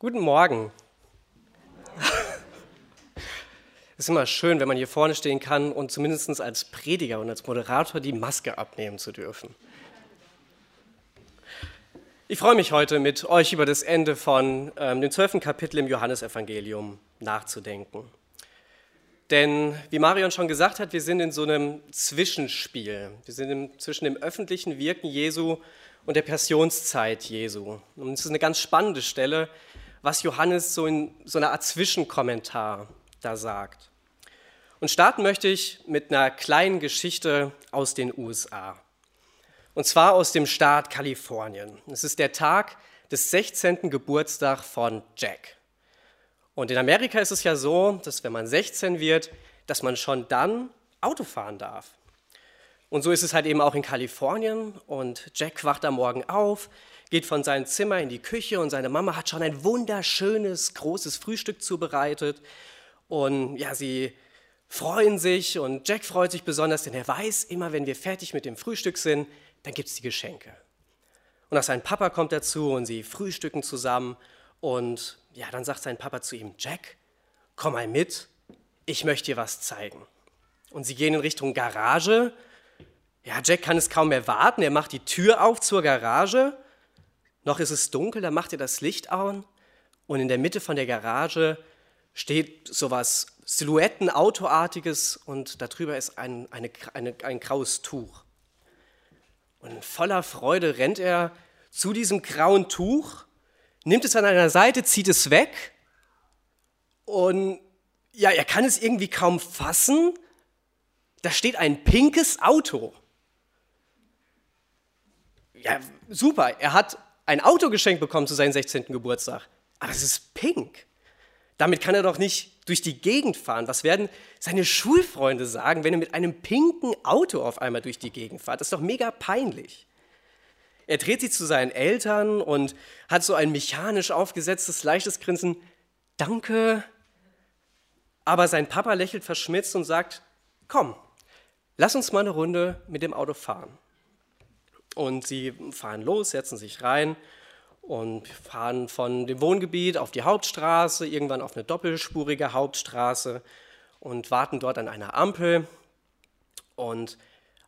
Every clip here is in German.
Guten Morgen. Es ist immer schön, wenn man hier vorne stehen kann und zumindest als Prediger und als Moderator die Maske abnehmen zu dürfen. Ich freue mich heute mit euch über das Ende von ähm, dem zwölften Kapitel im Johannesevangelium nachzudenken. Denn wie Marion schon gesagt hat, wir sind in so einem Zwischenspiel. Wir sind im, zwischen dem öffentlichen Wirken Jesu und der Passionszeit Jesu. Und es ist eine ganz spannende Stelle, was Johannes so in so einer Art Zwischenkommentar da sagt. Und starten möchte ich mit einer kleinen Geschichte aus den USA. Und zwar aus dem Staat Kalifornien. Es ist der Tag des 16. Geburtstags von Jack. Und in Amerika ist es ja so, dass wenn man 16 wird, dass man schon dann Auto fahren darf. Und so ist es halt eben auch in Kalifornien. Und Jack wacht am Morgen auf, geht von seinem Zimmer in die Küche und seine Mama hat schon ein wunderschönes, großes Frühstück zubereitet. Und ja, sie freuen sich und Jack freut sich besonders, denn er weiß, immer wenn wir fertig mit dem Frühstück sind, dann gibt es die Geschenke. Und auch sein Papa kommt dazu und sie frühstücken zusammen. Und ja, dann sagt sein Papa zu ihm, Jack, komm mal mit, ich möchte dir was zeigen. Und sie gehen in Richtung Garage. Ja, Jack kann es kaum mehr warten. Er macht die Tür auf zur Garage noch ist es dunkel, da macht er das Licht an und in der Mitte von der Garage steht sowas Silhouettenautoartiges und darüber ist ein, eine, eine, ein graues Tuch. Und voller Freude rennt er zu diesem grauen Tuch, nimmt es an einer Seite, zieht es weg und ja, er kann es irgendwie kaum fassen. Da steht ein pinkes Auto. Ja, super. Er hat ein Auto geschenkt bekommen zu seinem 16. Geburtstag. Aber es ist pink. Damit kann er doch nicht durch die Gegend fahren. Was werden seine Schulfreunde sagen, wenn er mit einem pinken Auto auf einmal durch die Gegend fährt? Das ist doch mega peinlich. Er dreht sich zu seinen Eltern und hat so ein mechanisch aufgesetztes, leichtes Grinsen. Danke. Aber sein Papa lächelt verschmitzt und sagt, komm, lass uns mal eine Runde mit dem Auto fahren. Und sie fahren los, setzen sich rein und fahren von dem Wohngebiet auf die Hauptstraße, irgendwann auf eine doppelspurige Hauptstraße und warten dort an einer Ampel. Und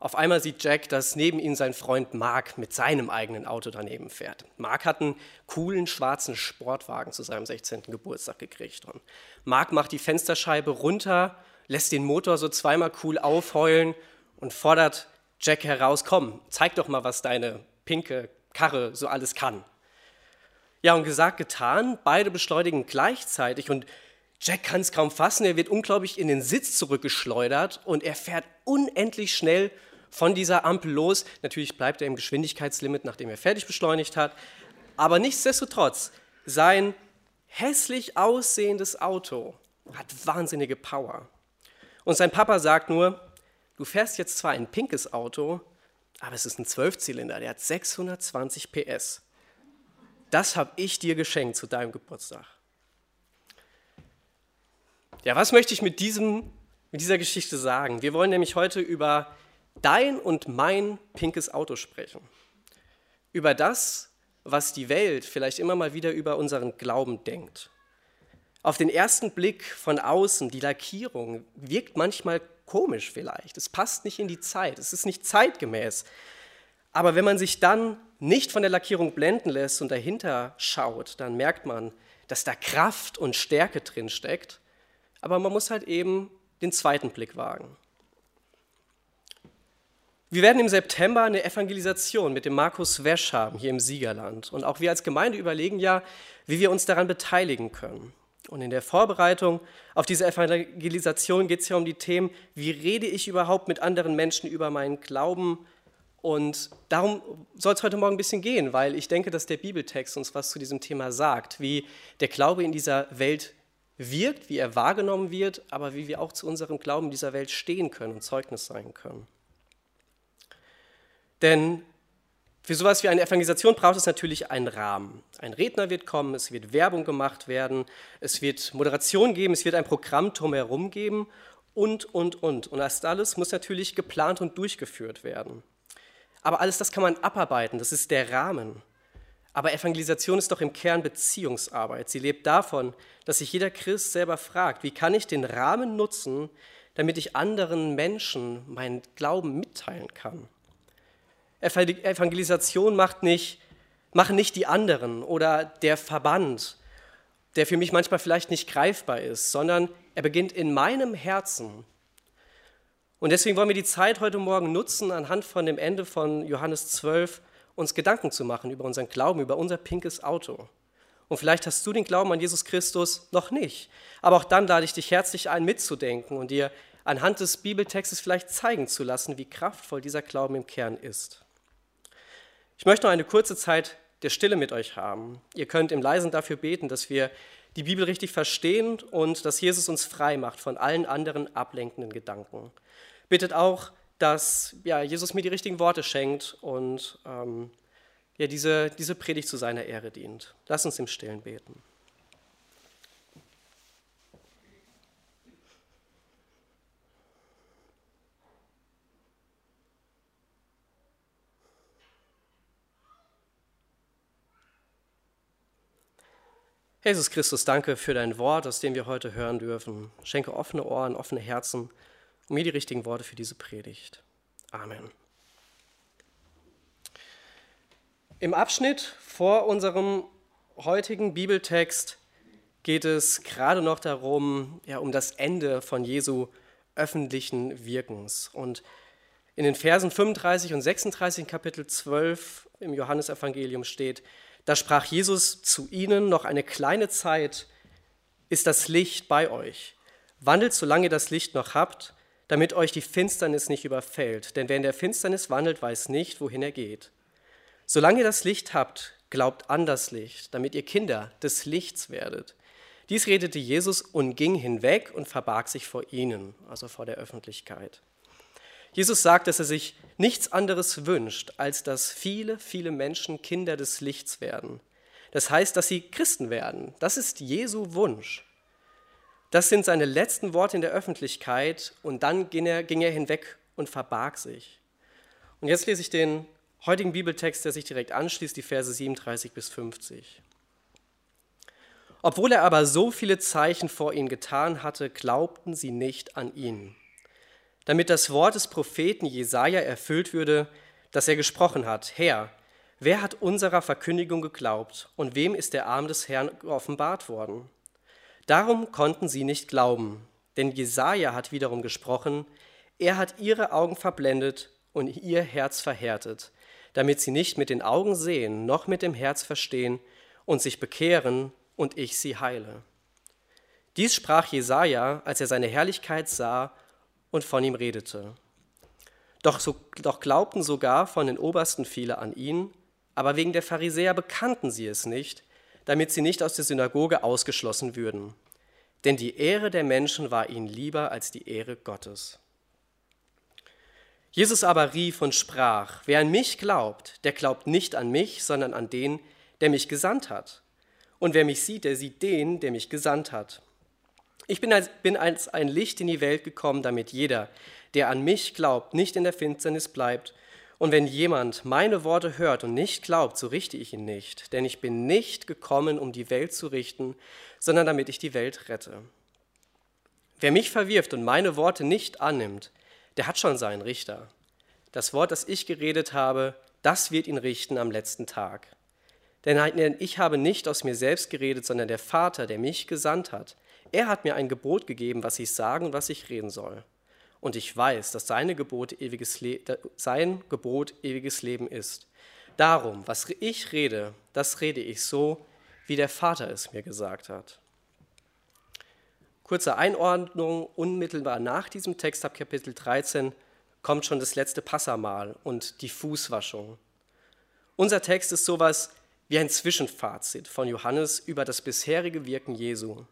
auf einmal sieht Jack, dass neben ihm sein Freund Mark mit seinem eigenen Auto daneben fährt. Mark hat einen coolen schwarzen Sportwagen zu seinem 16. Geburtstag gekriegt. Und Mark macht die Fensterscheibe runter, lässt den Motor so zweimal cool aufheulen und fordert Jack heraus, komm, zeig doch mal, was deine pinke Karre so alles kann. Ja, und gesagt, getan, beide beschleunigen gleichzeitig und Jack kann es kaum fassen, er wird unglaublich in den Sitz zurückgeschleudert und er fährt unendlich schnell von dieser Ampel los. Natürlich bleibt er im Geschwindigkeitslimit, nachdem er fertig beschleunigt hat, aber nichtsdestotrotz, sein hässlich aussehendes Auto hat wahnsinnige Power. Und sein Papa sagt nur, du fährst jetzt zwar ein pinkes Auto, aber es ist ein Zwölfzylinder, der hat 620 PS. Das habe ich dir geschenkt zu deinem Geburtstag. Ja, was möchte ich mit, diesem, mit dieser Geschichte sagen? Wir wollen nämlich heute über dein und mein pinkes Auto sprechen. Über das, was die Welt vielleicht immer mal wieder über unseren Glauben denkt. Auf den ersten Blick von außen, die Lackierung wirkt manchmal komisch vielleicht. Es passt nicht in die Zeit. Es ist nicht zeitgemäß. Aber wenn man sich dann nicht von der Lackierung blenden lässt und dahinter schaut, dann merkt man, dass da Kraft und Stärke drin steckt. Aber man muss halt eben den zweiten Blick wagen. Wir werden im September eine Evangelisation mit dem Markus Wesch haben hier im Siegerland. Und auch wir als Gemeinde überlegen ja, wie wir uns daran beteiligen können. Und in der Vorbereitung auf diese Evangelisation geht es ja um die Themen, wie rede ich überhaupt mit anderen Menschen über meinen Glauben? Und darum soll es heute Morgen ein bisschen gehen, weil ich denke, dass der Bibeltext uns was zu diesem Thema sagt, wie der Glaube in dieser Welt wirkt, wie er wahrgenommen wird, aber wie wir auch zu unserem Glauben in dieser Welt stehen können und Zeugnis sein können. Denn für sowas wie eine Evangelisation braucht es natürlich einen Rahmen. Ein Redner wird kommen, es wird Werbung gemacht werden, es wird Moderation geben, es wird ein Programm drumherum geben und, und, und. Und das alles muss natürlich geplant und durchgeführt werden. Aber alles das kann man abarbeiten, das ist der Rahmen. Aber Evangelisation ist doch im Kern Beziehungsarbeit. Sie lebt davon, dass sich jeder Christ selber fragt, wie kann ich den Rahmen nutzen, damit ich anderen Menschen meinen Glauben mitteilen kann. Evangelisation macht nicht, machen nicht die anderen oder der Verband, der für mich manchmal vielleicht nicht greifbar ist, sondern er beginnt in meinem Herzen. Und deswegen wollen wir die Zeit heute Morgen nutzen, anhand von dem Ende von Johannes 12 uns Gedanken zu machen über unseren Glauben, über unser pinkes Auto. Und vielleicht hast du den Glauben an Jesus Christus noch nicht. Aber auch dann lade ich dich herzlich ein, mitzudenken und dir anhand des Bibeltextes vielleicht zeigen zu lassen, wie kraftvoll dieser Glauben im Kern ist. Ich möchte noch eine kurze Zeit der Stille mit euch haben. Ihr könnt im Leisen dafür beten, dass wir die Bibel richtig verstehen und dass Jesus uns frei macht von allen anderen ablenkenden Gedanken. Bittet auch, dass ja, Jesus mir die richtigen Worte schenkt und ähm, ja, diese, diese Predigt zu seiner Ehre dient. Lass uns im Stillen beten. Jesus Christus, danke für dein Wort, aus dem wir heute hören dürfen. Schenke offene Ohren, offene Herzen und mir die richtigen Worte für diese Predigt. Amen. Im Abschnitt vor unserem heutigen Bibeltext geht es gerade noch darum, ja, um das Ende von Jesu öffentlichen Wirkens. Und in den Versen 35 und 36 in Kapitel 12 im Johannesevangelium steht, da sprach Jesus zu ihnen, noch eine kleine Zeit ist das Licht bei euch. Wandelt, solange ihr das Licht noch habt, damit euch die Finsternis nicht überfällt. Denn wer in der Finsternis wandelt, weiß nicht, wohin er geht. Solange ihr das Licht habt, glaubt an das Licht, damit ihr Kinder des Lichts werdet. Dies redete Jesus und ging hinweg und verbarg sich vor ihnen, also vor der Öffentlichkeit. Jesus sagt, dass er sich nichts anderes wünscht, als dass viele, viele Menschen Kinder des Lichts werden. Das heißt, dass sie Christen werden. Das ist Jesu Wunsch. Das sind seine letzten Worte in der Öffentlichkeit und dann ging er, ging er hinweg und verbarg sich. Und jetzt lese ich den heutigen Bibeltext, der sich direkt anschließt, die Verse 37 bis 50. Obwohl er aber so viele Zeichen vor ihnen getan hatte, glaubten sie nicht an ihn damit das Wort des Propheten Jesaja erfüllt würde, das er gesprochen hat: Herr, wer hat unserer Verkündigung geglaubt und wem ist der Arm des Herrn offenbart worden? Darum konnten sie nicht glauben, denn Jesaja hat wiederum gesprochen: Er hat ihre Augen verblendet und ihr Herz verhärtet, damit sie nicht mit den Augen sehen, noch mit dem Herz verstehen und sich bekehren und ich sie heile. Dies sprach Jesaja, als er seine Herrlichkeit sah und von ihm redete. Doch, so, doch glaubten sogar von den Obersten viele an ihn, aber wegen der Pharisäer bekannten sie es nicht, damit sie nicht aus der Synagoge ausgeschlossen würden. Denn die Ehre der Menschen war ihnen lieber als die Ehre Gottes. Jesus aber rief und sprach, wer an mich glaubt, der glaubt nicht an mich, sondern an den, der mich gesandt hat. Und wer mich sieht, der sieht den, der mich gesandt hat. Ich bin als, bin als ein Licht in die Welt gekommen, damit jeder, der an mich glaubt, nicht in der Finsternis bleibt. Und wenn jemand meine Worte hört und nicht glaubt, so richte ich ihn nicht. Denn ich bin nicht gekommen, um die Welt zu richten, sondern damit ich die Welt rette. Wer mich verwirft und meine Worte nicht annimmt, der hat schon seinen Richter. Das Wort, das ich geredet habe, das wird ihn richten am letzten Tag. Denn ich habe nicht aus mir selbst geredet, sondern der Vater, der mich gesandt hat, er hat mir ein Gebot gegeben, was ich sagen und was ich reden soll. Und ich weiß, dass seine Gebot ewiges sein Gebot ewiges Leben ist. Darum, was ich rede, das rede ich so, wie der Vater es mir gesagt hat. Kurze Einordnung, unmittelbar nach diesem Text ab Kapitel 13 kommt schon das letzte Passamal und die Fußwaschung. Unser Text ist sowas wie ein Zwischenfazit von Johannes über das bisherige Wirken Jesu.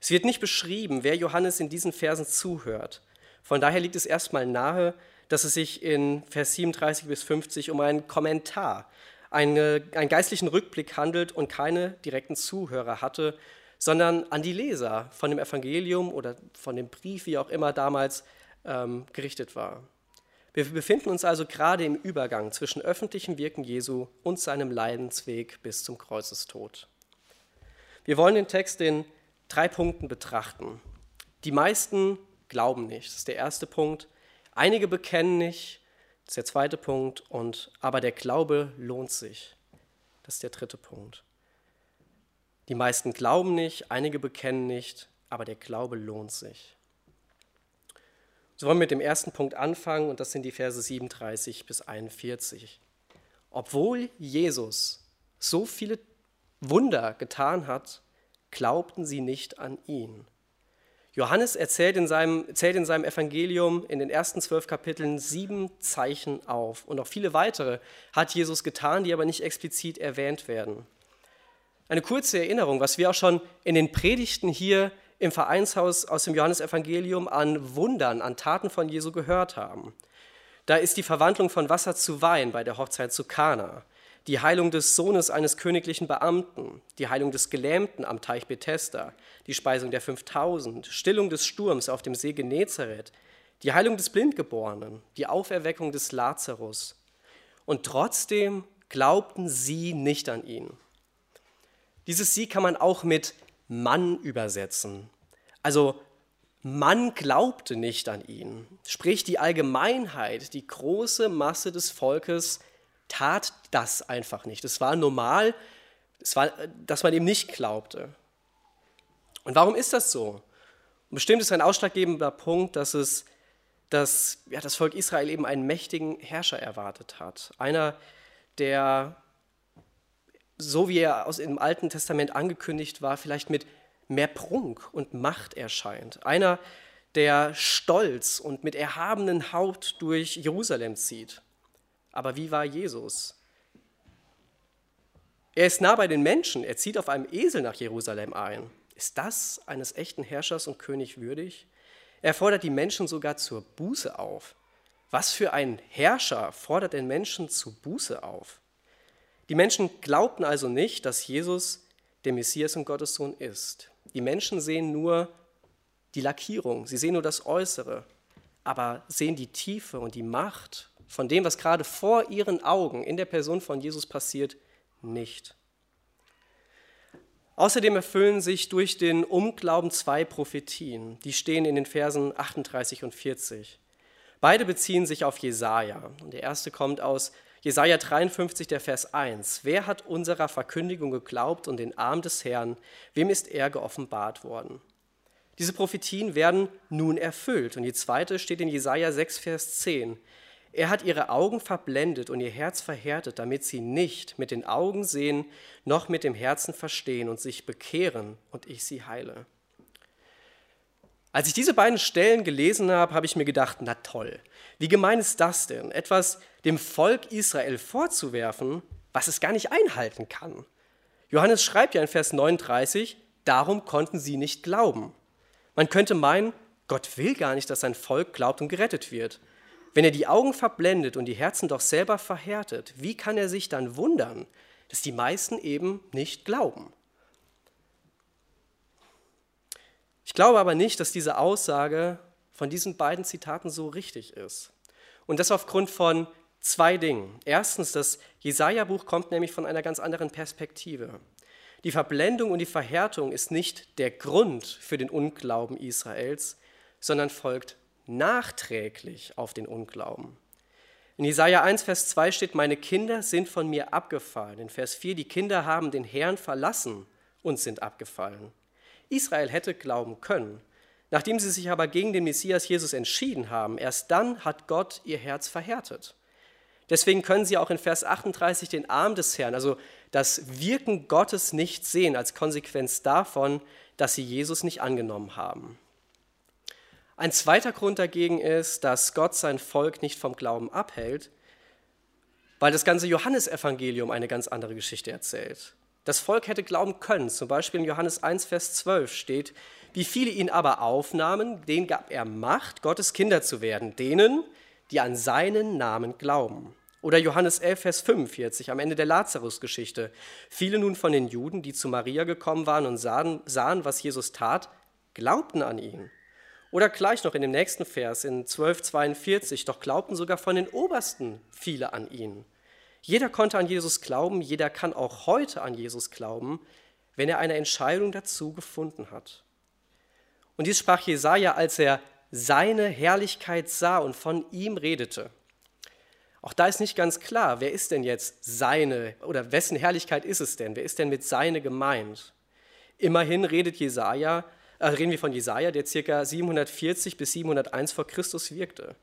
Es wird nicht beschrieben, wer Johannes in diesen Versen zuhört. Von daher liegt es erstmal nahe, dass es sich in Vers 37 bis 50 um einen Kommentar, eine, einen geistlichen Rückblick handelt und keine direkten Zuhörer hatte, sondern an die Leser von dem Evangelium oder von dem Brief, wie auch immer damals ähm, gerichtet war. Wir befinden uns also gerade im Übergang zwischen öffentlichem Wirken Jesu und seinem Leidensweg bis zum Kreuzestod. Wir wollen den Text in drei Punkten betrachten. Die meisten glauben nicht, das ist der erste Punkt. Einige bekennen nicht, das ist der zweite Punkt. Und aber der Glaube lohnt sich, das ist der dritte Punkt. Die meisten glauben nicht, einige bekennen nicht, aber der Glaube lohnt sich. So wollen wir mit dem ersten Punkt anfangen und das sind die Verse 37 bis 41. Obwohl Jesus so viele Wunder getan hat, glaubten sie nicht an ihn. Johannes erzählt in, seinem, erzählt in seinem Evangelium in den ersten zwölf Kapiteln sieben Zeichen auf. Und auch viele weitere hat Jesus getan, die aber nicht explizit erwähnt werden. Eine kurze Erinnerung, was wir auch schon in den Predigten hier im Vereinshaus aus dem Johannesevangelium an Wundern, an Taten von Jesu gehört haben. Da ist die Verwandlung von Wasser zu Wein bei der Hochzeit zu Kana, die Heilung des Sohnes eines königlichen Beamten, die Heilung des Gelähmten am Teich Bethesda, die Speisung der 5000, Stillung des Sturms auf dem See Genezareth, die Heilung des Blindgeborenen, die Auferweckung des Lazarus. Und trotzdem glaubten sie nicht an ihn. Dieses Sie kann man auch mit Mann übersetzen. Also man glaubte nicht an ihn. Sprich, die Allgemeinheit, die große Masse des Volkes tat das einfach nicht. Es war normal, es war, dass man ihm nicht glaubte. Und warum ist das so? Und bestimmt ist ein ausschlaggebender Punkt, dass, es, dass ja, das Volk Israel eben einen mächtigen Herrscher erwartet hat. Einer, der so wie er aus dem Alten Testament angekündigt war, vielleicht mit mehr Prunk und Macht erscheint. Einer, der stolz und mit erhabenen Haupt durch Jerusalem zieht. Aber wie war Jesus? Er ist nah bei den Menschen, er zieht auf einem Esel nach Jerusalem ein. Ist das eines echten Herrschers und König würdig? Er fordert die Menschen sogar zur Buße auf. Was für ein Herrscher fordert den Menschen zu Buße auf? Die Menschen glaubten also nicht, dass Jesus der Messias und Gottes Sohn ist. Die Menschen sehen nur die Lackierung, sie sehen nur das Äußere, aber sehen die Tiefe und die Macht von dem, was gerade vor ihren Augen in der Person von Jesus passiert, nicht. Außerdem erfüllen sich durch den Unglauben zwei Prophetien, die stehen in den Versen 38 und 40. Beide beziehen sich auf Jesaja. Der erste kommt aus Jesaja 53, der Vers 1. Wer hat unserer Verkündigung geglaubt und den Arm des Herrn? Wem ist er geoffenbart worden? Diese Prophetien werden nun erfüllt. Und die zweite steht in Jesaja 6, Vers 10. Er hat ihre Augen verblendet und ihr Herz verhärtet, damit sie nicht mit den Augen sehen, noch mit dem Herzen verstehen und sich bekehren und ich sie heile. Als ich diese beiden Stellen gelesen habe, habe ich mir gedacht, na toll, wie gemein ist das denn, etwas dem Volk Israel vorzuwerfen, was es gar nicht einhalten kann. Johannes schreibt ja in Vers 39, darum konnten sie nicht glauben. Man könnte meinen, Gott will gar nicht, dass sein Volk glaubt und gerettet wird. Wenn er die Augen verblendet und die Herzen doch selber verhärtet, wie kann er sich dann wundern, dass die meisten eben nicht glauben? Ich glaube aber nicht, dass diese Aussage von diesen beiden Zitaten so richtig ist. Und das aufgrund von zwei Dingen. Erstens, das Jesaja-Buch kommt nämlich von einer ganz anderen Perspektive. Die Verblendung und die Verhärtung ist nicht der Grund für den Unglauben Israels, sondern folgt nachträglich auf den Unglauben. In Jesaja 1, Vers 2 steht: Meine Kinder sind von mir abgefallen. In Vers 4: Die Kinder haben den Herrn verlassen und sind abgefallen. Israel hätte glauben können, Nachdem sie sich aber gegen den Messias Jesus entschieden haben, erst dann hat Gott ihr Herz verhärtet. Deswegen können sie auch in Vers 38 den Arm des Herrn, also das Wirken Gottes nicht sehen als Konsequenz davon, dass sie Jesus nicht angenommen haben. Ein zweiter Grund dagegen ist, dass Gott sein Volk nicht vom Glauben abhält, weil das ganze Johannesevangelium eine ganz andere Geschichte erzählt. Das Volk hätte glauben können, zum Beispiel in Johannes 1, Vers 12 steht, wie viele ihn aber aufnahmen, denen gab er Macht, Gottes Kinder zu werden, denen, die an seinen Namen glauben. Oder Johannes 11, Vers 45 am Ende der Lazarus-Geschichte. Viele nun von den Juden, die zu Maria gekommen waren und sahen, sahen, was Jesus tat, glaubten an ihn. Oder gleich noch in dem nächsten Vers, in 1242, doch glaubten sogar von den Obersten viele an ihn. Jeder konnte an Jesus glauben, jeder kann auch heute an Jesus glauben, wenn er eine Entscheidung dazu gefunden hat. Und dies sprach Jesaja, als er seine Herrlichkeit sah und von ihm redete. Auch da ist nicht ganz klar, wer ist denn jetzt seine oder wessen Herrlichkeit ist es denn? Wer ist denn mit seine gemeint? Immerhin redet Jesaja, reden wir von Jesaja, der ca. 740 bis 701 vor Christus wirkte.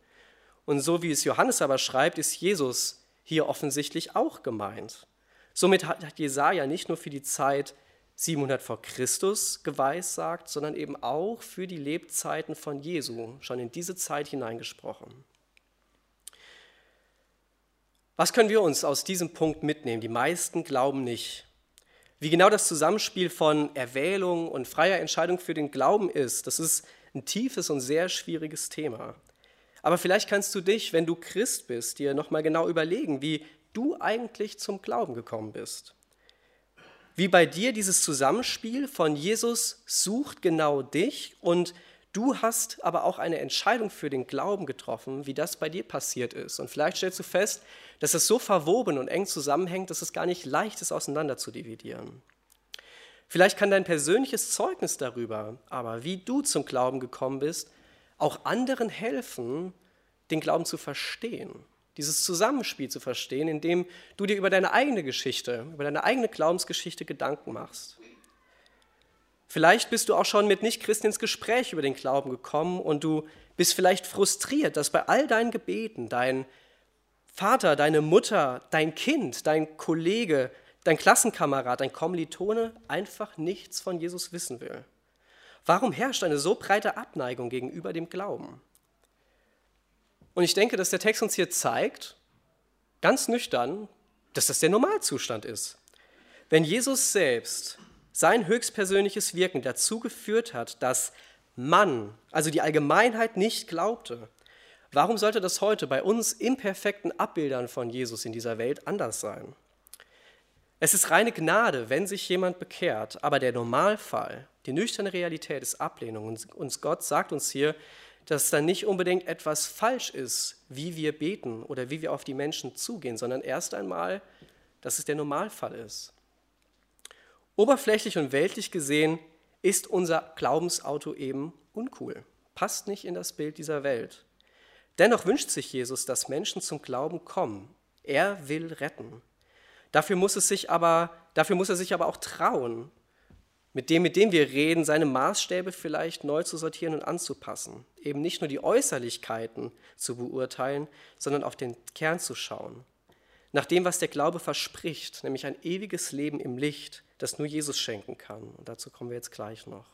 Und so wie es Johannes aber schreibt, ist Jesus hier offensichtlich auch gemeint. Somit hat Jesaja nicht nur für die Zeit 700 vor Christus geweissagt, sondern eben auch für die Lebzeiten von Jesu schon in diese Zeit hineingesprochen. Was können wir uns aus diesem Punkt mitnehmen? Die meisten glauben nicht. Wie genau das Zusammenspiel von Erwählung und freier Entscheidung für den Glauben ist, das ist ein tiefes und sehr schwieriges Thema. Aber vielleicht kannst du dich, wenn du Christ bist, dir nochmal genau überlegen, wie du eigentlich zum Glauben gekommen bist. Wie bei dir dieses Zusammenspiel von Jesus sucht genau dich und Du hast aber auch eine Entscheidung für den Glauben getroffen, wie das bei dir passiert ist. Und vielleicht stellst du fest, dass es so verwoben und eng zusammenhängt, dass es gar nicht leicht ist, auseinander zu dividieren. Vielleicht kann dein persönliches Zeugnis darüber, aber wie du zum Glauben gekommen bist, auch anderen helfen, den Glauben zu verstehen, dieses Zusammenspiel zu verstehen, indem du dir über deine eigene Geschichte, über deine eigene Glaubensgeschichte Gedanken machst. Vielleicht bist du auch schon mit Nichtchristen ins Gespräch über den Glauben gekommen und du bist vielleicht frustriert, dass bei all deinen Gebeten dein Vater, deine Mutter, dein Kind, dein Kollege, dein Klassenkamerad, dein Kommilitone einfach nichts von Jesus wissen will. Warum herrscht eine so breite Abneigung gegenüber dem Glauben? Und ich denke, dass der Text uns hier zeigt, ganz nüchtern, dass das der Normalzustand ist. Wenn Jesus selbst sein höchstpersönliches Wirken dazu geführt hat, dass man, also die Allgemeinheit, nicht glaubte, warum sollte das heute bei uns imperfekten Abbildern von Jesus in dieser Welt anders sein? Es ist reine Gnade, wenn sich jemand bekehrt, aber der Normalfall, die nüchterne Realität ist Ablehnung. Und Gott sagt uns hier, dass dann nicht unbedingt etwas falsch ist, wie wir beten oder wie wir auf die Menschen zugehen, sondern erst einmal, dass es der Normalfall ist. Oberflächlich und weltlich gesehen ist unser Glaubensauto eben uncool, passt nicht in das Bild dieser Welt. Dennoch wünscht sich Jesus, dass Menschen zum Glauben kommen. Er will retten. Dafür muss, es sich aber, dafür muss er sich aber auch trauen, mit dem, mit dem wir reden, seine Maßstäbe vielleicht neu zu sortieren und anzupassen. Eben nicht nur die Äußerlichkeiten zu beurteilen, sondern auf den Kern zu schauen. Nach dem, was der Glaube verspricht, nämlich ein ewiges Leben im Licht, das nur Jesus schenken kann. Und dazu kommen wir jetzt gleich noch.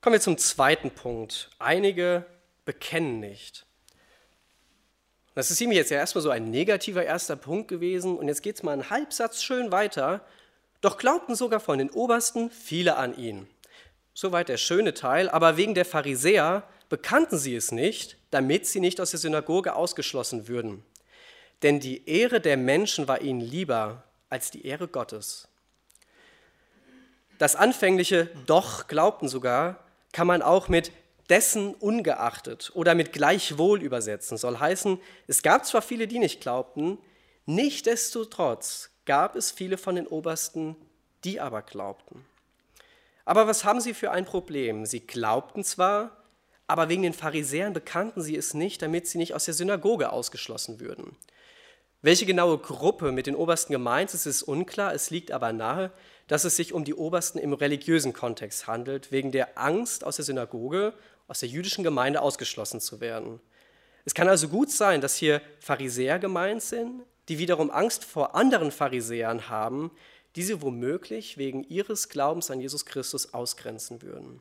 Kommen wir zum zweiten Punkt. Einige bekennen nicht. Das ist nämlich jetzt ja erstmal so ein negativer erster Punkt gewesen und jetzt geht es mal einen Halbsatz schön weiter. Doch glaubten sogar von den Obersten viele an ihn. Soweit der schöne Teil, aber wegen der Pharisäer bekannten sie es nicht, damit sie nicht aus der Synagoge ausgeschlossen würden. Denn die Ehre der Menschen war ihnen lieber als die Ehre Gottes. Das anfängliche Doch glaubten sogar kann man auch mit dessen ungeachtet oder mit gleichwohl übersetzen. Soll heißen, es gab zwar viele, die nicht glaubten, nichtdestotrotz gab es viele von den Obersten, die aber glaubten. Aber was haben sie für ein Problem? Sie glaubten zwar, aber wegen den Pharisäern bekannten sie es nicht, damit sie nicht aus der Synagoge ausgeschlossen würden. Welche genaue Gruppe mit den Obersten gemeint ist, ist unklar. Es liegt aber nahe, dass es sich um die Obersten im religiösen Kontext handelt, wegen der Angst, aus der Synagoge, aus der jüdischen Gemeinde ausgeschlossen zu werden. Es kann also gut sein, dass hier Pharisäer gemeint sind, die wiederum Angst vor anderen Pharisäern haben, die sie womöglich wegen ihres Glaubens an Jesus Christus ausgrenzen würden.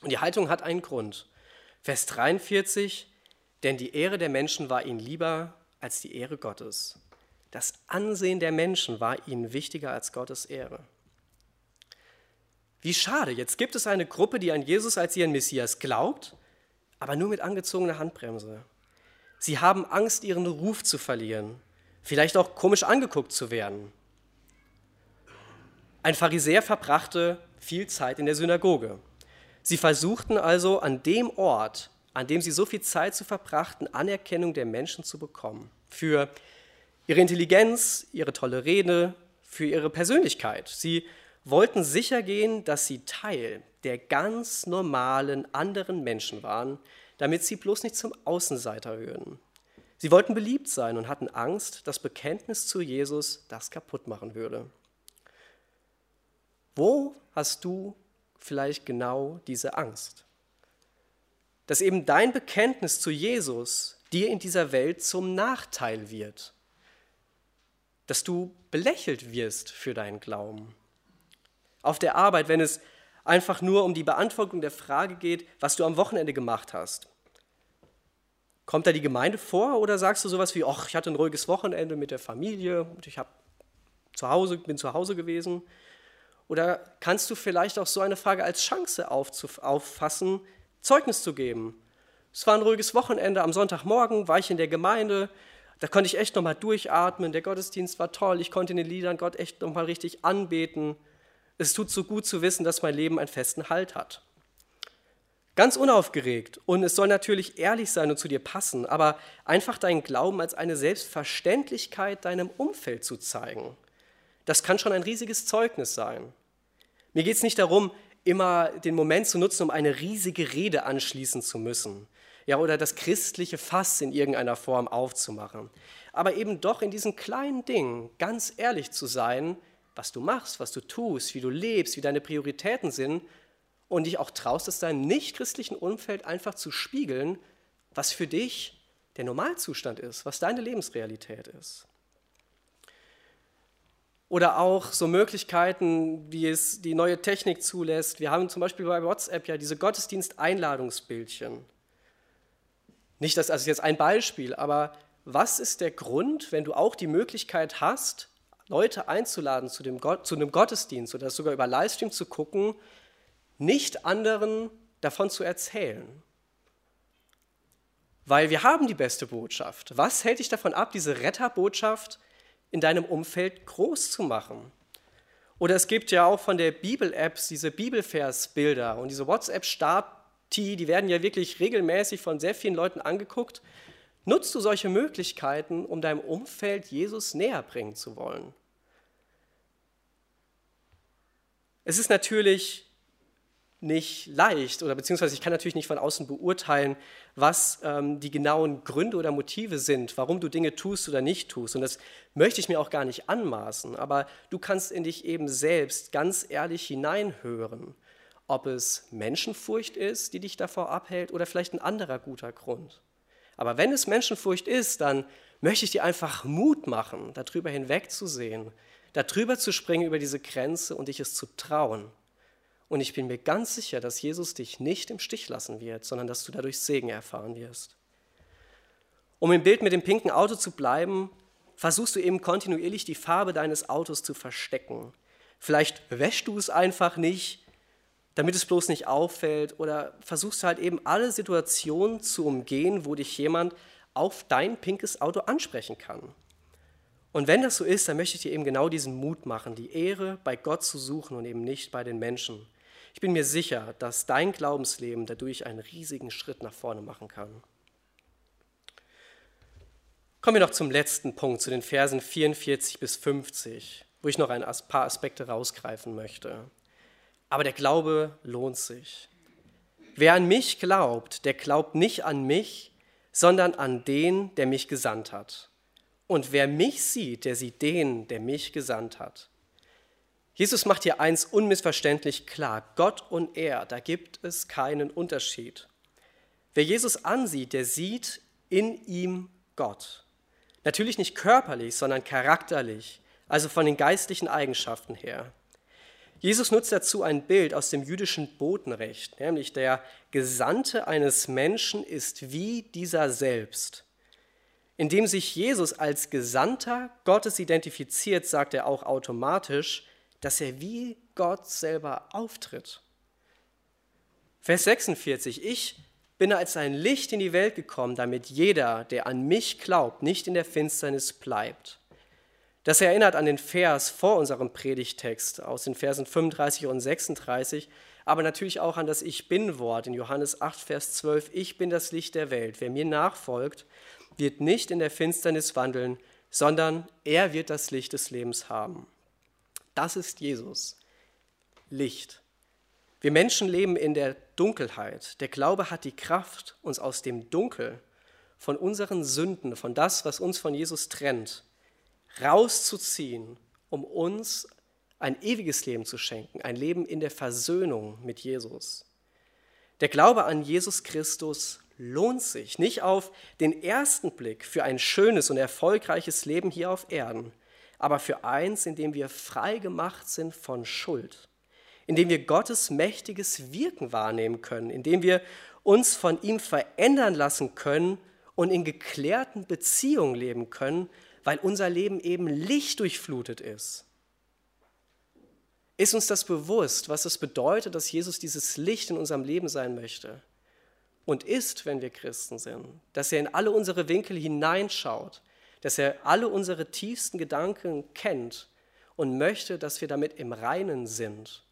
Und die Haltung hat einen Grund. Vers 43, denn die Ehre der Menschen war ihnen lieber als die Ehre Gottes. Das Ansehen der Menschen war ihnen wichtiger als Gottes Ehre. Wie schade, jetzt gibt es eine Gruppe, die an Jesus als ihren Messias glaubt, aber nur mit angezogener Handbremse. Sie haben Angst, ihren Ruf zu verlieren, vielleicht auch komisch angeguckt zu werden. Ein Pharisäer verbrachte viel Zeit in der Synagoge. Sie versuchten also an dem Ort, an dem sie so viel Zeit zu verbrachten, Anerkennung der Menschen zu bekommen. Für ihre Intelligenz, ihre tolle Rede, für ihre Persönlichkeit. Sie wollten sicher gehen, dass sie Teil der ganz normalen anderen Menschen waren, damit sie bloß nicht zum Außenseiter würden. Sie wollten beliebt sein und hatten Angst, das Bekenntnis zu Jesus das kaputt machen würde. Wo hast du vielleicht genau diese Angst? Dass eben dein Bekenntnis zu Jesus dir in dieser Welt zum Nachteil wird. Dass du belächelt wirst für deinen Glauben. Auf der Arbeit, wenn es einfach nur um die Beantwortung der Frage geht, was du am Wochenende gemacht hast. Kommt da die Gemeinde vor oder sagst du sowas wie, ach, ich hatte ein ruhiges Wochenende mit der Familie und ich hab zu Hause, bin zu Hause gewesen? Oder kannst du vielleicht auch so eine Frage als Chance auffassen, Zeugnis zu geben? Es war ein ruhiges Wochenende, am Sonntagmorgen war ich in der Gemeinde, da konnte ich echt nochmal durchatmen, der Gottesdienst war toll, ich konnte in den Liedern Gott echt nochmal richtig anbeten. Es tut so gut zu wissen, dass mein Leben einen festen Halt hat. Ganz unaufgeregt und es soll natürlich ehrlich sein und zu dir passen, aber einfach deinen Glauben als eine Selbstverständlichkeit deinem Umfeld zu zeigen. Das kann schon ein riesiges Zeugnis sein. Mir geht es nicht darum, immer den Moment zu nutzen, um eine riesige Rede anschließen zu müssen. Ja, oder das christliche Fass in irgendeiner Form aufzumachen. Aber eben doch in diesen kleinen Dingen ganz ehrlich zu sein, was du machst, was du tust, wie du lebst, wie deine Prioritäten sind und dich auch traust, es deinem nichtchristlichen Umfeld einfach zu spiegeln, was für dich der Normalzustand ist, was deine Lebensrealität ist. Oder auch so Möglichkeiten, wie es die neue Technik zulässt. Wir haben zum Beispiel bei WhatsApp ja diese Gottesdienst-Einladungsbildchen. Nicht, das ist jetzt ein Beispiel, aber was ist der Grund, wenn du auch die Möglichkeit hast, Leute einzuladen zu, dem Gott, zu einem Gottesdienst oder sogar über Livestream zu gucken, nicht anderen davon zu erzählen. Weil wir haben die beste Botschaft. Was hält dich davon ab, diese Retterbotschaft in deinem Umfeld groß zu machen? Oder es gibt ja auch von der Bibel-Apps diese Bibelversbilder und diese WhatsApp-Stati, die werden ja wirklich regelmäßig von sehr vielen Leuten angeguckt. Nutzt du solche Möglichkeiten, um deinem Umfeld Jesus näher bringen zu wollen? Es ist natürlich nicht leicht oder beziehungsweise ich kann natürlich nicht von außen beurteilen, was ähm, die genauen Gründe oder Motive sind, warum du Dinge tust oder nicht tust. Und das möchte ich mir auch gar nicht anmaßen. Aber du kannst in dich eben selbst ganz ehrlich hineinhören, ob es Menschenfurcht ist, die dich davor abhält oder vielleicht ein anderer guter Grund. Aber wenn es Menschenfurcht ist, dann möchte ich dir einfach Mut machen, darüber hinwegzusehen, darüber zu springen über diese Grenze und dich es zu trauen. Und ich bin mir ganz sicher, dass Jesus dich nicht im Stich lassen wird, sondern dass du dadurch Segen erfahren wirst. Um im Bild mit dem pinken Auto zu bleiben, versuchst du eben kontinuierlich die Farbe deines Autos zu verstecken. Vielleicht wäschst du es einfach nicht, damit es bloß nicht auffällt, oder versuchst halt eben alle Situationen zu umgehen, wo dich jemand auf dein pinkes Auto ansprechen kann. Und wenn das so ist, dann möchte ich dir eben genau diesen Mut machen, die Ehre bei Gott zu suchen und eben nicht bei den Menschen. Ich bin mir sicher, dass dein Glaubensleben dadurch einen riesigen Schritt nach vorne machen kann. Kommen wir noch zum letzten Punkt, zu den Versen 44 bis 50, wo ich noch ein paar Aspekte rausgreifen möchte. Aber der Glaube lohnt sich. Wer an mich glaubt, der glaubt nicht an mich, sondern an den, der mich gesandt hat. Und wer mich sieht, der sieht den, der mich gesandt hat. Jesus macht hier eins unmissverständlich klar. Gott und er, da gibt es keinen Unterschied. Wer Jesus ansieht, der sieht in ihm Gott. Natürlich nicht körperlich, sondern charakterlich, also von den geistlichen Eigenschaften her. Jesus nutzt dazu ein Bild aus dem jüdischen Botenrecht, nämlich der Gesandte eines Menschen ist wie dieser selbst. Indem sich Jesus als Gesandter Gottes identifiziert, sagt er auch automatisch, dass er wie Gott selber auftritt. Vers 46, ich bin als ein Licht in die Welt gekommen, damit jeder, der an mich glaubt, nicht in der Finsternis bleibt. Das erinnert an den Vers vor unserem Predigtext aus den Versen 35 und 36, aber natürlich auch an das Ich bin-Wort in Johannes 8, Vers 12. Ich bin das Licht der Welt. Wer mir nachfolgt, wird nicht in der Finsternis wandeln, sondern er wird das Licht des Lebens haben. Das ist Jesus. Licht. Wir Menschen leben in der Dunkelheit. Der Glaube hat die Kraft, uns aus dem Dunkel, von unseren Sünden, von das, was uns von Jesus trennt, rauszuziehen, um uns ein ewiges Leben zu schenken, ein Leben in der Versöhnung mit Jesus. Der Glaube an Jesus Christus lohnt sich nicht auf den ersten Blick für ein schönes und erfolgreiches Leben hier auf Erden, aber für eins, in dem wir frei gemacht sind von Schuld, in dem wir Gottes mächtiges Wirken wahrnehmen können, in dem wir uns von ihm verändern lassen können und in geklärten Beziehungen leben können, weil unser Leben eben lichtdurchflutet ist. Ist uns das bewusst, was es bedeutet, dass Jesus dieses Licht in unserem Leben sein möchte? Und ist, wenn wir Christen sind, dass er in alle unsere Winkel hineinschaut, dass er alle unsere tiefsten Gedanken kennt und möchte, dass wir damit im Reinen sind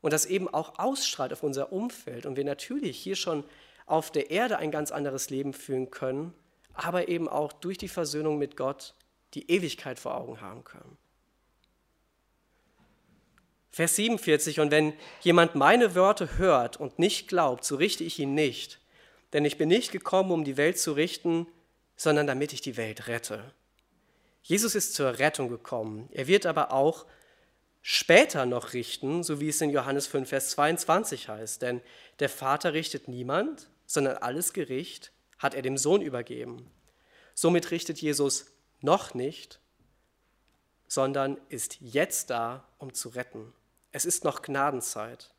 und das eben auch ausstrahlt auf unser Umfeld und wir natürlich hier schon auf der Erde ein ganz anderes Leben führen können, aber eben auch durch die Versöhnung mit Gott die Ewigkeit vor Augen haben können. Vers 47, und wenn jemand meine Worte hört und nicht glaubt, so richte ich ihn nicht. Denn ich bin nicht gekommen, um die Welt zu richten, sondern damit ich die Welt rette. Jesus ist zur Rettung gekommen. Er wird aber auch später noch richten, so wie es in Johannes 5, Vers 22 heißt. Denn der Vater richtet niemand, sondern alles Gericht hat er dem Sohn übergeben. Somit richtet Jesus noch nicht, sondern ist jetzt da, um zu retten. Es ist noch Gnadenzeit.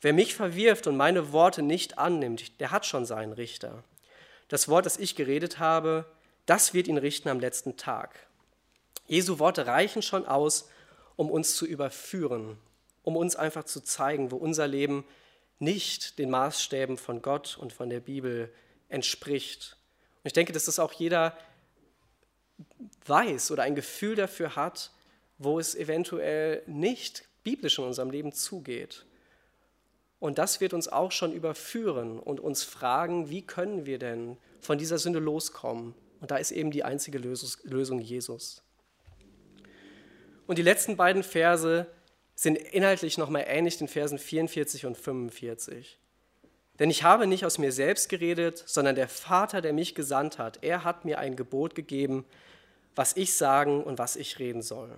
Wer mich verwirft und meine Worte nicht annimmt, der hat schon seinen Richter. Das Wort, das ich geredet habe, das wird ihn richten am letzten Tag. Jesu Worte reichen schon aus, um uns zu überführen, um uns einfach zu zeigen, wo unser Leben nicht den Maßstäben von Gott und von der Bibel entspricht. Und ich denke, dass das auch jeder weiß oder ein Gefühl dafür hat, wo es eventuell nicht biblisch in unserem Leben zugeht. Und das wird uns auch schon überführen und uns fragen, wie können wir denn von dieser Sünde loskommen? Und da ist eben die einzige Lösung Jesus. Und die letzten beiden Verse sind inhaltlich nochmal ähnlich den Versen 44 und 45. Denn ich habe nicht aus mir selbst geredet, sondern der Vater, der mich gesandt hat, er hat mir ein Gebot gegeben, was ich sagen und was ich reden soll.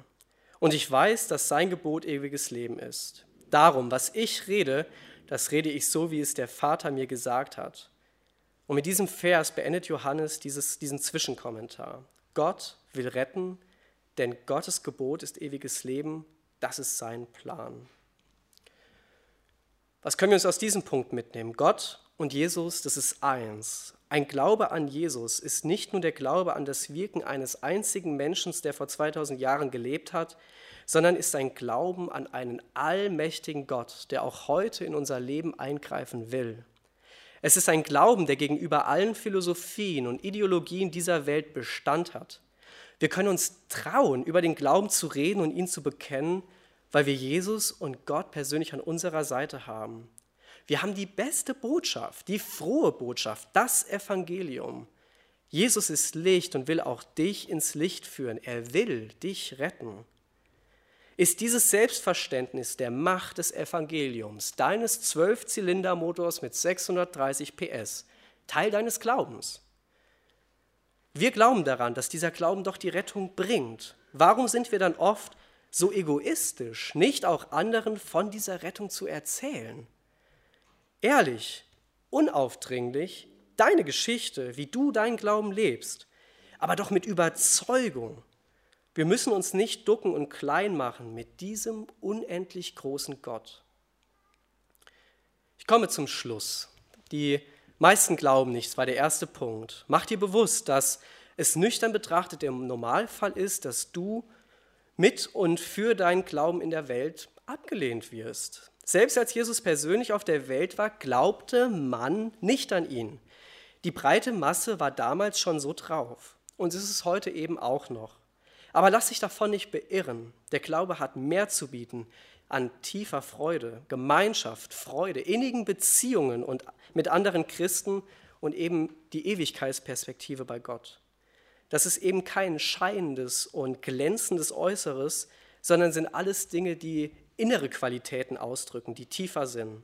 Und ich weiß, dass sein Gebot ewiges Leben ist. Darum, was ich rede, das rede ich so, wie es der Vater mir gesagt hat. Und mit diesem Vers beendet Johannes dieses, diesen Zwischenkommentar. Gott will retten, denn Gottes Gebot ist ewiges Leben, das ist sein Plan. Was können wir uns aus diesem Punkt mitnehmen? Gott und Jesus, das ist eins. Ein Glaube an Jesus ist nicht nur der Glaube an das Wirken eines einzigen Menschen, der vor 2000 Jahren gelebt hat, sondern ist ein Glauben an einen allmächtigen Gott, der auch heute in unser Leben eingreifen will. Es ist ein Glauben, der gegenüber allen Philosophien und Ideologien dieser Welt Bestand hat. Wir können uns trauen, über den Glauben zu reden und ihn zu bekennen, weil wir Jesus und Gott persönlich an unserer Seite haben. Wir haben die beste Botschaft, die frohe Botschaft, das Evangelium. Jesus ist Licht und will auch dich ins Licht führen. Er will dich retten. Ist dieses Selbstverständnis der Macht des Evangeliums, deines Zwölfzylindermotors mit 630 PS, Teil deines Glaubens? Wir glauben daran, dass dieser Glauben doch die Rettung bringt. Warum sind wir dann oft so egoistisch, nicht auch anderen von dieser Rettung zu erzählen? Ehrlich, unaufdringlich deine Geschichte, wie du deinen Glauben lebst, aber doch mit Überzeugung. Wir müssen uns nicht ducken und klein machen mit diesem unendlich großen Gott. Ich komme zum Schluss. Die meisten glauben nicht, das war der erste Punkt. Mach dir bewusst, dass es nüchtern betrachtet der Normalfall ist, dass du mit und für deinen Glauben in der Welt abgelehnt wirst. Selbst als Jesus persönlich auf der Welt war, glaubte man nicht an ihn. Die breite Masse war damals schon so drauf. Und ist es heute eben auch noch. Aber lass dich davon nicht beirren. Der Glaube hat mehr zu bieten an tiefer Freude, Gemeinschaft, Freude, innigen Beziehungen und mit anderen Christen und eben die Ewigkeitsperspektive bei Gott. Das ist eben kein scheinendes und glänzendes Äußeres, sondern sind alles Dinge, die innere Qualitäten ausdrücken, die tiefer sind.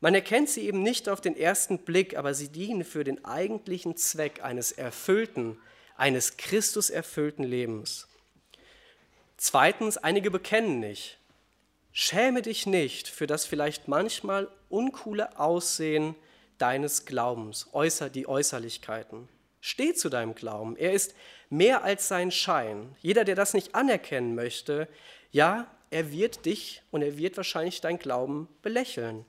Man erkennt sie eben nicht auf den ersten Blick, aber sie dienen für den eigentlichen Zweck eines erfüllten, eines Christus erfüllten Lebens. Zweitens, einige bekennen nicht. Schäme dich nicht für das vielleicht manchmal uncoole Aussehen deines Glaubens, äußer die Äußerlichkeiten. Steh zu deinem Glauben. Er ist mehr als sein Schein. Jeder, der das nicht anerkennen möchte, ja, er wird dich und er wird wahrscheinlich dein Glauben belächeln.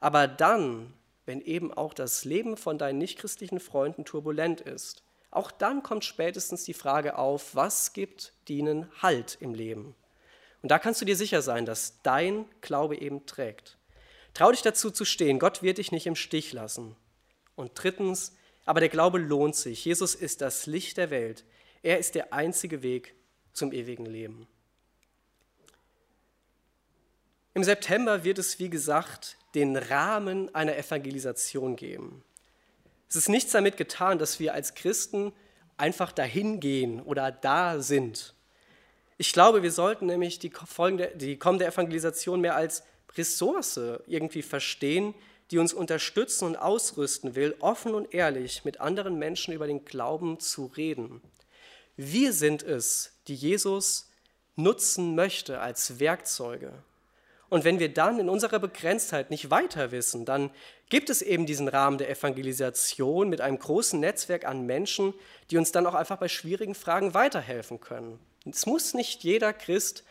Aber dann, wenn eben auch das Leben von deinen nichtchristlichen Freunden turbulent ist, auch dann kommt spätestens die Frage auf, was gibt ihnen Halt im Leben? Und da kannst du dir sicher sein, dass dein Glaube eben trägt. Trau dich dazu zu stehen, Gott wird dich nicht im Stich lassen. Und drittens, aber der Glaube lohnt sich. Jesus ist das Licht der Welt. Er ist der einzige Weg zum ewigen Leben. Im September wird es, wie gesagt, den Rahmen einer Evangelisation geben. Es ist nichts damit getan, dass wir als Christen einfach dahin gehen oder da sind. Ich glaube, wir sollten nämlich die, folgende, die kommende Evangelisation mehr als Ressource irgendwie verstehen, die uns unterstützen und ausrüsten will, offen und ehrlich mit anderen Menschen über den Glauben zu reden. Wir sind es, die Jesus nutzen möchte als Werkzeuge. Und wenn wir dann in unserer Begrenztheit nicht weiter wissen, dann gibt es eben diesen Rahmen der Evangelisation mit einem großen Netzwerk an Menschen, die uns dann auch einfach bei schwierigen Fragen weiterhelfen können. Es muss nicht jeder Christ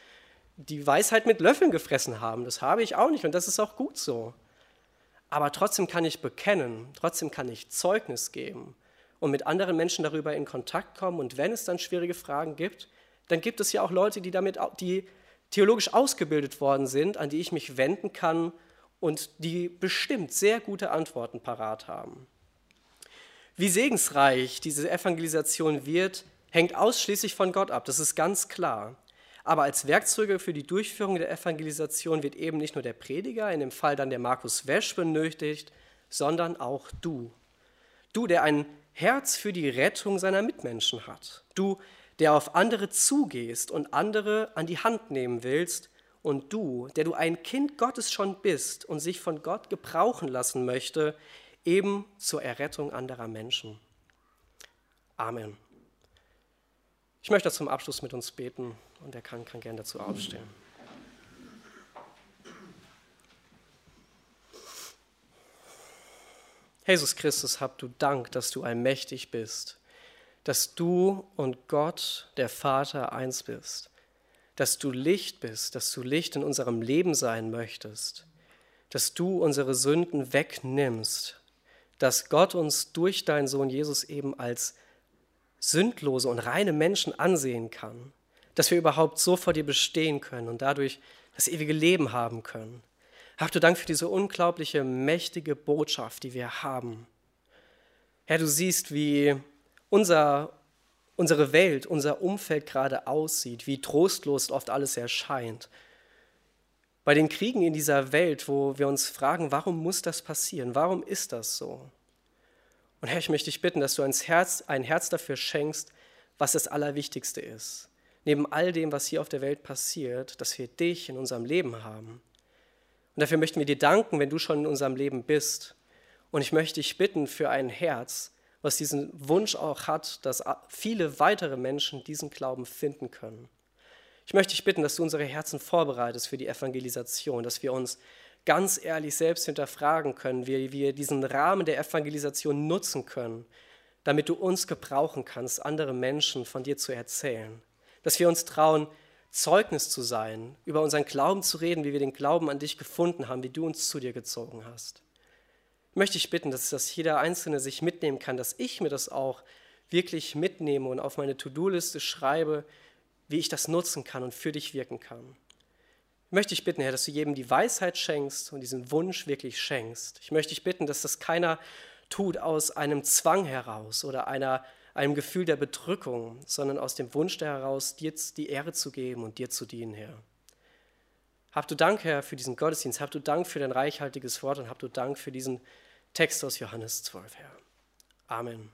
die Weisheit mit Löffeln gefressen haben. Das habe ich auch nicht und das ist auch gut so. Aber trotzdem kann ich bekennen, trotzdem kann ich Zeugnis geben und mit anderen Menschen darüber in Kontakt kommen. Und wenn es dann schwierige Fragen gibt, dann gibt es ja auch Leute, die damit, die theologisch ausgebildet worden sind, an die ich mich wenden kann und die bestimmt sehr gute Antworten parat haben. Wie segensreich diese Evangelisation wird, hängt ausschließlich von Gott ab, das ist ganz klar. Aber als Werkzeuge für die Durchführung der Evangelisation wird eben nicht nur der Prediger, in dem Fall dann der Markus Wesch benötigt, sondern auch du. Du, der ein Herz für die Rettung seiner Mitmenschen hat. Du, der auf andere zugehst und andere an die Hand nehmen willst. Und du, der du ein Kind Gottes schon bist und sich von Gott gebrauchen lassen möchte, eben zur Errettung anderer Menschen. Amen. Ich möchte zum Abschluss mit uns beten und wer kann, kann gern dazu aufstehen. Jesus Christus, hab du Dank, dass du allmächtig bist, dass du und Gott, der Vater, eins bist, dass du Licht bist, dass du Licht in unserem Leben sein möchtest, dass du unsere Sünden wegnimmst, dass Gott uns durch deinen Sohn Jesus eben als sündlose und reine Menschen ansehen kann, dass wir überhaupt so vor dir bestehen können und dadurch das ewige Leben haben können. Hab du Dank für diese unglaubliche, mächtige Botschaft, die wir haben. Herr, du siehst, wie unser, unsere Welt, unser Umfeld gerade aussieht, wie trostlos oft alles erscheint. Bei den Kriegen in dieser Welt, wo wir uns fragen, warum muss das passieren? Warum ist das so? Und Herr, ich möchte dich bitten, dass du ein Herz, ein Herz dafür schenkst, was das Allerwichtigste ist. Neben all dem, was hier auf der Welt passiert, dass wir dich in unserem Leben haben. Und dafür möchten wir dir danken, wenn du schon in unserem Leben bist. Und ich möchte dich bitten für ein Herz, was diesen Wunsch auch hat, dass viele weitere Menschen diesen Glauben finden können. Ich möchte dich bitten, dass du unsere Herzen vorbereitest für die Evangelisation, dass wir uns ganz ehrlich selbst hinterfragen können, wie wir diesen Rahmen der Evangelisation nutzen können, damit du uns gebrauchen kannst, andere Menschen von dir zu erzählen. Dass wir uns trauen, Zeugnis zu sein, über unseren Glauben zu reden, wie wir den Glauben an dich gefunden haben, wie du uns zu dir gezogen hast. Ich möchte ich bitten, dass das jeder Einzelne sich mitnehmen kann, dass ich mir das auch wirklich mitnehme und auf meine To-Do-Liste schreibe, wie ich das nutzen kann und für dich wirken kann möchte ich bitten, Herr, dass du jedem die Weisheit schenkst und diesen Wunsch wirklich schenkst. Ich möchte dich bitten, dass das keiner tut aus einem Zwang heraus oder einer einem Gefühl der Bedrückung, sondern aus dem Wunsch heraus, dir die Ehre zu geben und dir zu dienen, Herr. Hab du Dank, Herr, für diesen Gottesdienst. Hab du Dank für dein reichhaltiges Wort und hab du Dank für diesen Text aus Johannes 12, Herr. Amen.